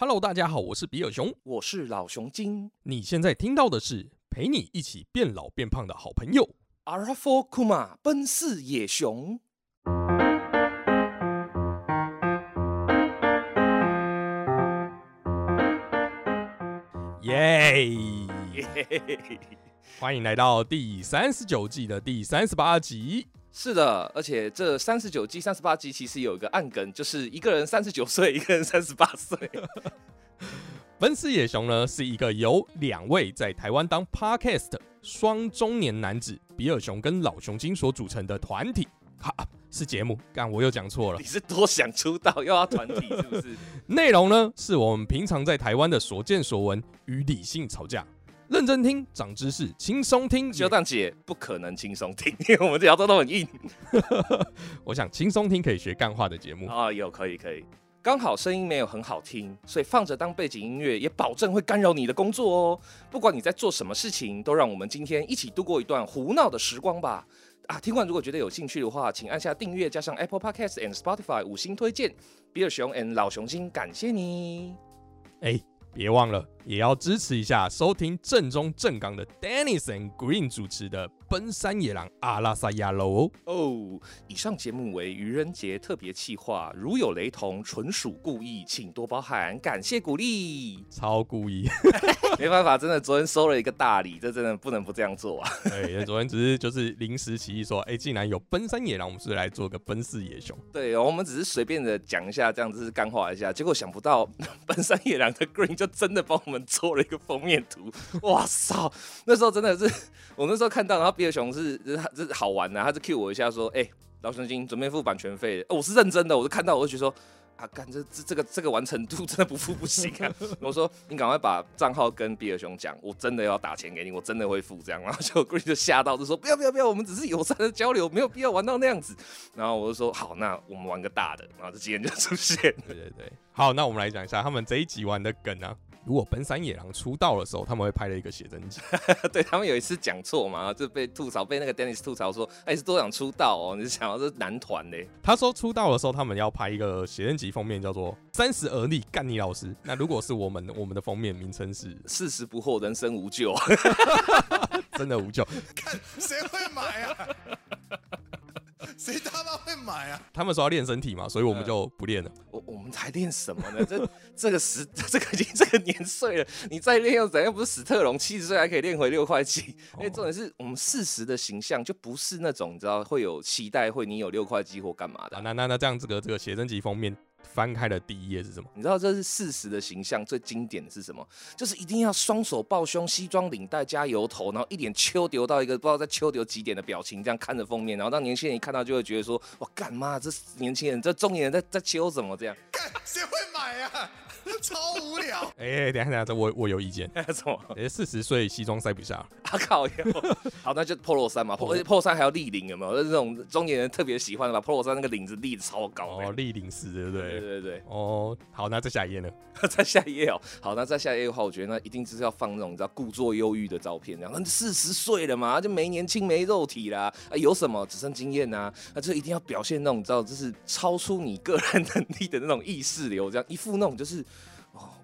Hello，大家好，我是比尔熊。我是老熊精你现在听到的是陪你一起变老变胖的好朋友。阿拉佛库玛奔四野熊。耶！欢迎来到第三十九季的第三十八集。是的，而且这三十九集、三十八集其实有一个暗梗，就是一个人三十九岁，一个人三十八岁。奔四野熊呢，是一个由两位在台湾当 podcast 双中年男子比尔熊跟老熊精所组成的团体。哈，是节目，干我又讲错了你。是多想出道，又要团体，是不是？内容呢，是我们平常在台湾的所见所闻与理性吵架，认真听，长知识，轻松听。修蛋姐不可能轻松听，因为我们聊的都很硬 我想轻松听可以学干话的节目。啊。有可以可以，刚好声音没有很好听，所以放着当背景音乐，也保证会干扰你的工作哦。不管你在做什么事情，都让我们今天一起度过一段胡闹的时光吧。啊，听完如果觉得有兴趣的话，请按下订阅，加上 Apple Podcast and Spotify 五星推荐。比尔熊 and 老熊精，感谢你。哎，别忘了也要支持一下收听正宗正港的 Dennis and Green 主持的《奔山野狼阿拉萨亚喽》哦。哦，以上节目为愚人节特别企划，如有雷同，纯属故意，请多包涵，感谢鼓励。超故意，没办法，真的昨天收了一个大礼，这真的不能不这样做啊。对，昨天只是就是临时起意说，哎，竟然有奔山野狼，我们是来做个奔四野熊。对，我们只是随便的讲一下，这样子是干话一下，结果想不到 奔山野狼的 Green 就真的帮我们做了一个封面图，哇操！那时候真的是，我那时候看到，然后比尔熊是是他是好玩的、他是 cue 我一下说，哎、老熊精准备付版权费、哦我是认真的，我就看到我就觉得说。啊，干这这这个这个完成度 真的不付不行啊！我说你赶快把账号跟比尔熊讲，我真的要打钱给你，我真的会付这样。然后就 Green 就吓到，就说不要不要不要，我们只是友善的交流，没有必要玩到那样子。然后我就说好，那我们玩个大的。然后这几天就出现，对对对，好，那我们来讲一下他们这一集玩的梗啊。如果本山野狼出道的时候，他们会拍了一个写真集。对他们有一次讲错嘛，就被吐槽，被那个 Dennis 吐槽说，哎、是多想出道哦，你是想要是男团嘞？他说出道的时候，他们要拍一个写真集，封面叫做《三十而立干你老师》。那如果是我们，我们的封面名称是四十不惑，人生无救。真的无救。看谁会买啊？谁他妈会买啊？他们说要练身体嘛，所以我们就不练了。们才练什么呢？这 这个时 这个已经这个年岁了，你再练又怎样？不是史特龙七十岁还可以练回六块肌？因为、重点是我们四十的形象就不是那种你知道会有期待会你有六块肌或干嘛的啊，。那那那这样，这个这个写真集封面翻开的第一页是什么？你知道这是事实的形象最经典的是什么？就是一定要双手抱胸，西装领带加油头，然后一脸秋丢到一个不知道在秋丢几点的表情，这样看着封面，然后让年轻人一看到就会觉得说：哇，干嘛？这年轻人这中年人在在秋什么这样？超无聊。哎、等一下等一下，这我我有意见。什么？哎、四十岁西装塞不下，啊靠！好，那就 polo 衫嘛，polo polo 衫还要立领，有没有？就是这种中年人特别喜欢的，把 polo 衫那个领子立的超高的。哦，立领式，对不对对？对对哦，好，那再下一页呢？对，在下一页哦。好，那再下一页的话，我觉得那一定就是要放那种你知道故作忧郁的照片，然后四十岁了嘛，就没年轻没肉体啦，啊有什么只剩经验呐、那就一定要表现那种你知道，就是超出你个人能力的那种意识流，这样一副那种就是。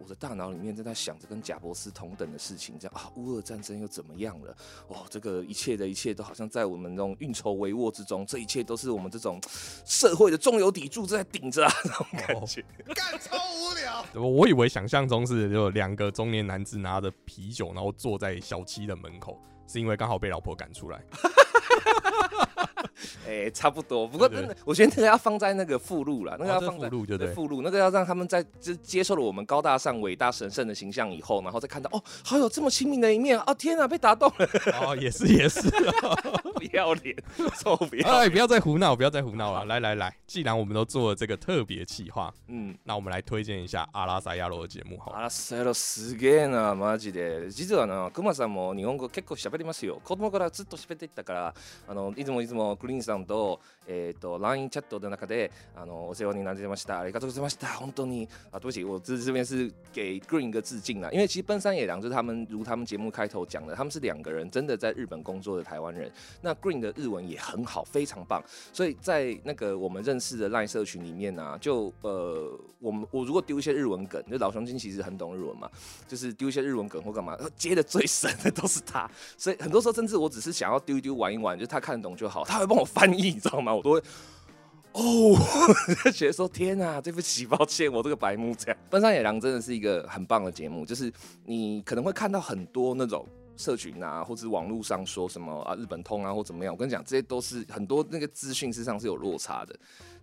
哦，我的大脑里面正在想着跟贾伯斯同等的事情，这样啊，乌俄战争又怎么样了？哦，这个一切的一切都好像在我们这种运筹帷幄之中，这一切都是我们这种社会的中流砥柱正在顶着啊，那种感觉。干超无聊。我我以为想象中是有两个中年男子拿着啤酒，然后坐在小七的门口，是因为刚好被老婆赶出来。哎、差不多。不过对真的，我觉得那个要放在那个附录了，那个哦这要放在、附录就对附录，那个要让他们在就接受了我们高大上、伟大、神圣的形象以后，然后再看到哦，好有这么亲民的一面啊！天啊，被打动了，哦，也是也是。不要脸，臭不要哎，脸。不要再胡闹，不要再胡闹了！来来来，既然我们都做了这个特别企划，嗯。那我们来推荐一下阿拉萨亚罗的节目好了。あらそれすげえなマジで実はなクマさんも日本語結構喋りますよ子供からずっと喋っていったからあのいつもいつも グリーンさんとえっ、と LINE チャット的中であのお世話になりました，ありがとうございました。本当に啊，对不起，我这这边是给 Green 一个致敬啦，因为其实奔山野狼就是他们如他们节目开头讲的，他们是两个人真的在日本工作的台湾人。那 Green 的日文也很好，非常棒，所以在那个我们认识的 LINE 社群里面呢、就呃，我们我如果丢一些日文梗，就老熊精其实很懂日文嘛，就是丢一些日文梗或干嘛，接的最深的都是他，所以很多时候甚至我只是想要丢一丢玩一玩，就他看得懂就好，他会 帮我翻译，你知道吗？我都会。哦，就觉得说天啊，对不起，抱歉，我这个白目这样。奔山野狼真的是一个很棒的节目，就是你可能会看到很多那种社群啊，或者是网络上说什么啊日本通啊或怎么样，我跟你讲，这些都是很多那个资讯事实上是有落差的。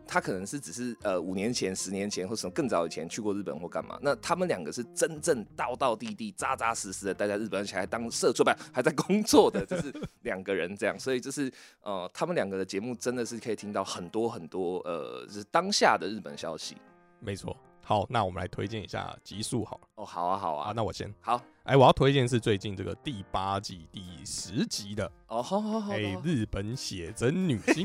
他可能是只是呃五年前、十年前或什么更早以前去过日本或干嘛，那他们两个是真正道道地地、扎扎实实的待在日本，而且还当社畜，不还在工作的，就是两个人这样，所以就是呃他们两个的节目真的是可以听到很多很多呃就是当下的日本消息。没错。好，那我们来推荐一下集数好了。哦，好啊，好啊，啊，那我先。好，哎，我要推荐是最近这个第八季第十集的，哦，好好好，哎，日本写真女星。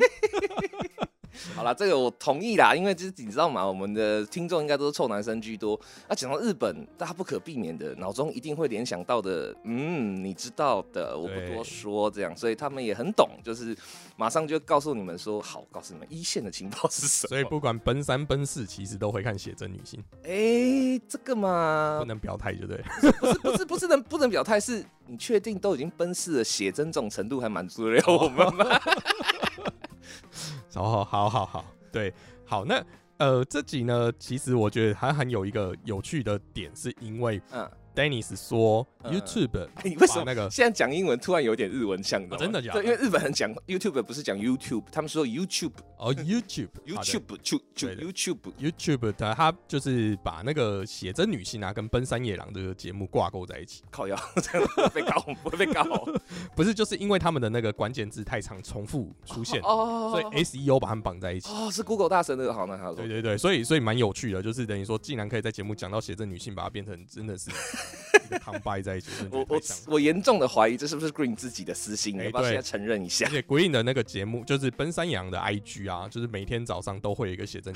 好啦，这个我同意啦，因为就是你知道嘛？我们的听众应该都是臭男生居多。那讲到日本，大家不可避免的脑中一定会联想到的，嗯，你知道的，我不多说，这样，所以他们也很懂，就是马上就告诉你们说，好，告诉你们一线的情报是什么。所以不管奔三奔四，其实都会看写真女星。哎，这个嘛，不能表态，对不对？不是，不是，不是能不能表态？是你确定都已经奔四了，写真这种程度还满足得了我们吗？哦，好好好，对，好，那呃，这集呢，其实我觉得还很有一个有趣的点，是因为嗯，Dennis 说嗯。YouTube 哎你为什么那个现在讲英文突然有点日文像的、哦真的假的？对，因为日本人讲 YouTube 不是讲 YouTube，他们说 YouTube 哦 YouTube 好的。YouTube 就就 YouTube YouTube 的他就是把那个写真女性啊跟奔山野狼这个节目挂钩在一起，靠腰，这样被搞，不会被搞 不是就是因为他们的那个关键字太常重复出现，哦所以 SEO 把他们绑在一起。哦是 Google 大神的，好那好对对对，所以所以蛮有趣的，就是等于说，竟然可以在节目讲到写真女性，把它变成真的是 一个 combine 在一起，我我我严重的怀疑这是不是 Green 自己的私心，哎要不要现在承认一下而？且 Green 的那个节目，就是奔山羊的 IG 啊，就是每天早上都会有一个写真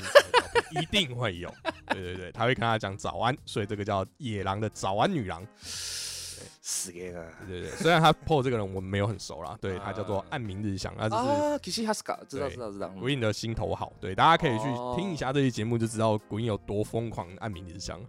一定会有。对对对，他会跟他讲早安，所以这个叫野狼的早安女郎。死给啊！对对对，虽然他 PO 这个人我们没有很熟啦，对他叫做暗明日向，他就是啊 s h i Haska，知道知道知道。Green 的心头好，对，大家可以去哦听一下这期节目，就知道 Green 有多疯狂暗明日向。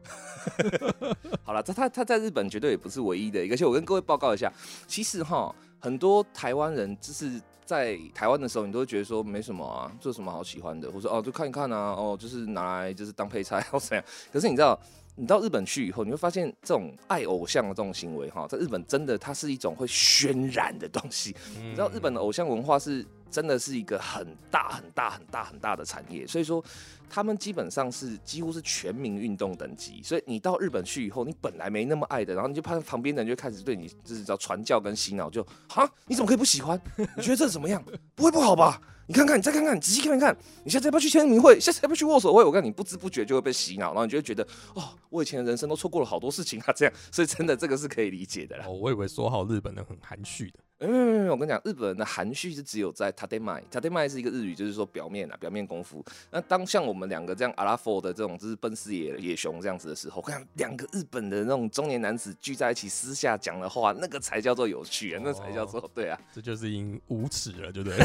好了，他他他在日本绝对也不是唯一的，而且我跟各位报告一下，其实哈，很多台湾人就是在台湾的时候，你都会觉得说没什么啊，这有什么好喜欢的，或者说哦就看一看啊，哦就是拿来就是当配菜或怎样。可是你知道，你到日本去以后，你会发现这种爱偶像的这种行为哈，在日本真的它是一种会渲染的东西。你你知道日本的偶像文化是真的是一个很大很大很大很大的产业，所以说他们基本上是几乎是全民运动等级。所以你到日本去以后，你本来没那么爱的，然后你就怕旁边的人就开始对你就是叫传教跟洗脑，就哈你怎么可以不喜欢？你觉得这怎么样？不会不好吧？你看看，你再看看，仔细看看，你下次要不去签名会？下次要不去握手会？我告诉你不知不觉就会被洗脑，然后你就会觉得哦，我以前的人生都错过了好多事情啊，这样，所以真的这个是可以理解的啦。哦，我以为说好日本人很含蓄的，没有没有没有，我跟你讲，日本人的含蓄是只有在 tademai。tademai 是一个日语，就是说表面啊，表面功夫。那当像我们两个这样阿拉佛的这种，就是奔四野野熊这样子的时候，我跟你讲，两个日本的那种中年男子聚在一起私下讲的话，那个才叫做有趣啊，那才叫做对啊。这就是因无耻了，对不对？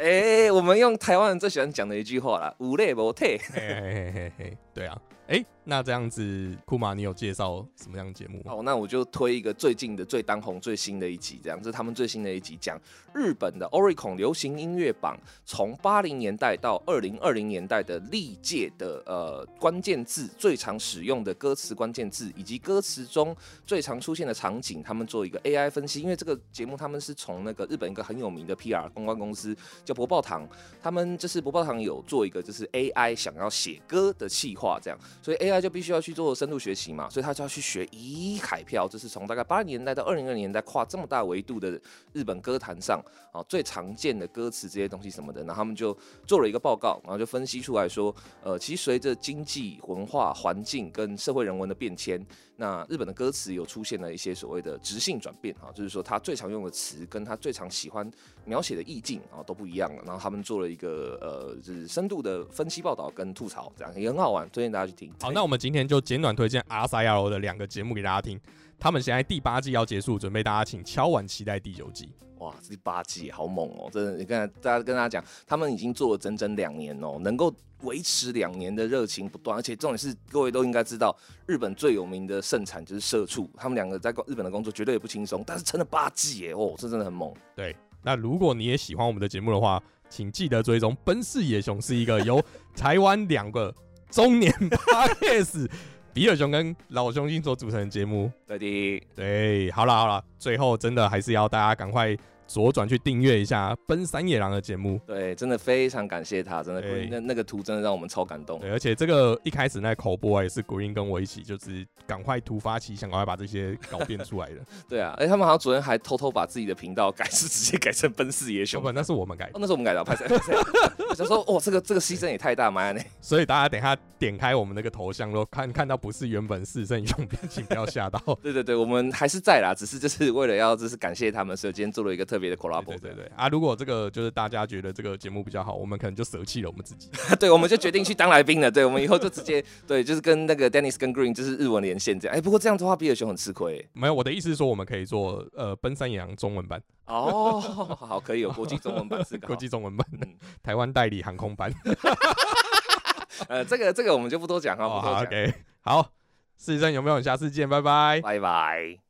哎、我们用台湾人最喜欢讲的一句话啦，无类无退。嘿嘿嘿嘿，对啊，哎，那这样子，库玛，你有介绍什么样的节目哦？那我就推一个最近的、最当红、最新的一集，这样这是他们最新的一集，讲日本的 Oricon 流行音乐榜，从八零年代到二零二零年代的历届的呃关键字最常使用的歌词关键字，以及歌词中最常出现的场景，他们做一个 AI 分析。因为这个节目他们是从那个日本一个很有名的 PR 公关公司叫博报堂，他们就是博报堂有做一个就是 AI 想要写歌的企划这样，所以 AI 就必须要去做深度学习嘛，所以他就要去学以海票，这是从大概八零年代到二零二年代跨这么大维度的日本歌坛上啊最常见的歌词这些东西什么的，然后他们就做了一个报告，然后就分析出来说，呃，其实随着经济、文化、环境跟社会人文的变迁，那日本的歌词有出现了一些所谓的直性转变啊，就是说他最常用的词跟他最常喜欢描写的意境啊都不一样了，然后他们做了一个呃就是深度的分析报道跟吐槽，这样也很好玩，推荐大家去听。好，那我们今天就简短推荐 R C L 的两个节目给大家听。他们现在第八季要结束，准备大家请敲碗期待第九季。哇，这第八季好猛哦！真的，你看大家跟大家讲，他们已经做了整整两年哦，能够维持两年的热情不断，而且重点是各位都应该知道，日本最有名的盛产就是社畜，他们两个在日本的工作绝对也不轻松，但是撑了八季耶，哦，这真的很猛。对，那如果你也喜欢我们的节目的话，请记得追踪奔四野熊是一个由台湾两个中年 podcast 比尔熊跟老熊精所组成的节目。对的，对，好了好了，最后真的还是要大家赶快左转去订阅一下奔三野狼的节目。对，真的非常感谢他，真的对那那个图真的让我们超感动。对，而且这个一开始那口播啊也是 Green 跟我一起，就是赶快突发奇想，赶快把这些稿变出来的。对啊，而且他们好像昨天还偷偷把自己的频道改，是直接改成奔四野熊。要 不那是我们改的哦，，那是我们改的，拍谁？拍谁？我想说，哦，这个这个牺牲也太大，妈呀！那所以大家等一下点开我们那个头像，都看看到不是原本四圣雄，请不要吓到。对对对，我们还是在啦，只是就是为了要就是感谢他们，所以今天做了一个特别的 collab。对对对啊！如果这个就是大家觉得这个节目比较好，我们可能就舍弃了我们自己。对，我们就决定去当来宾了。对，我们以后就直接 对，就是跟那个 Dennis 跟 Green 就是日文连线这样。哎，不过这样的话，比尔熊很吃亏。没有，我的意思是说，我们可以做呃奔山野狼中文版、哦，好，可以有国际中文版是个 国好际中文版、嗯台湾代理航空版。呃，这个这个我们就不多讲好不多讲。，OK，好，四圣有没有？下次见，拜拜。拜拜。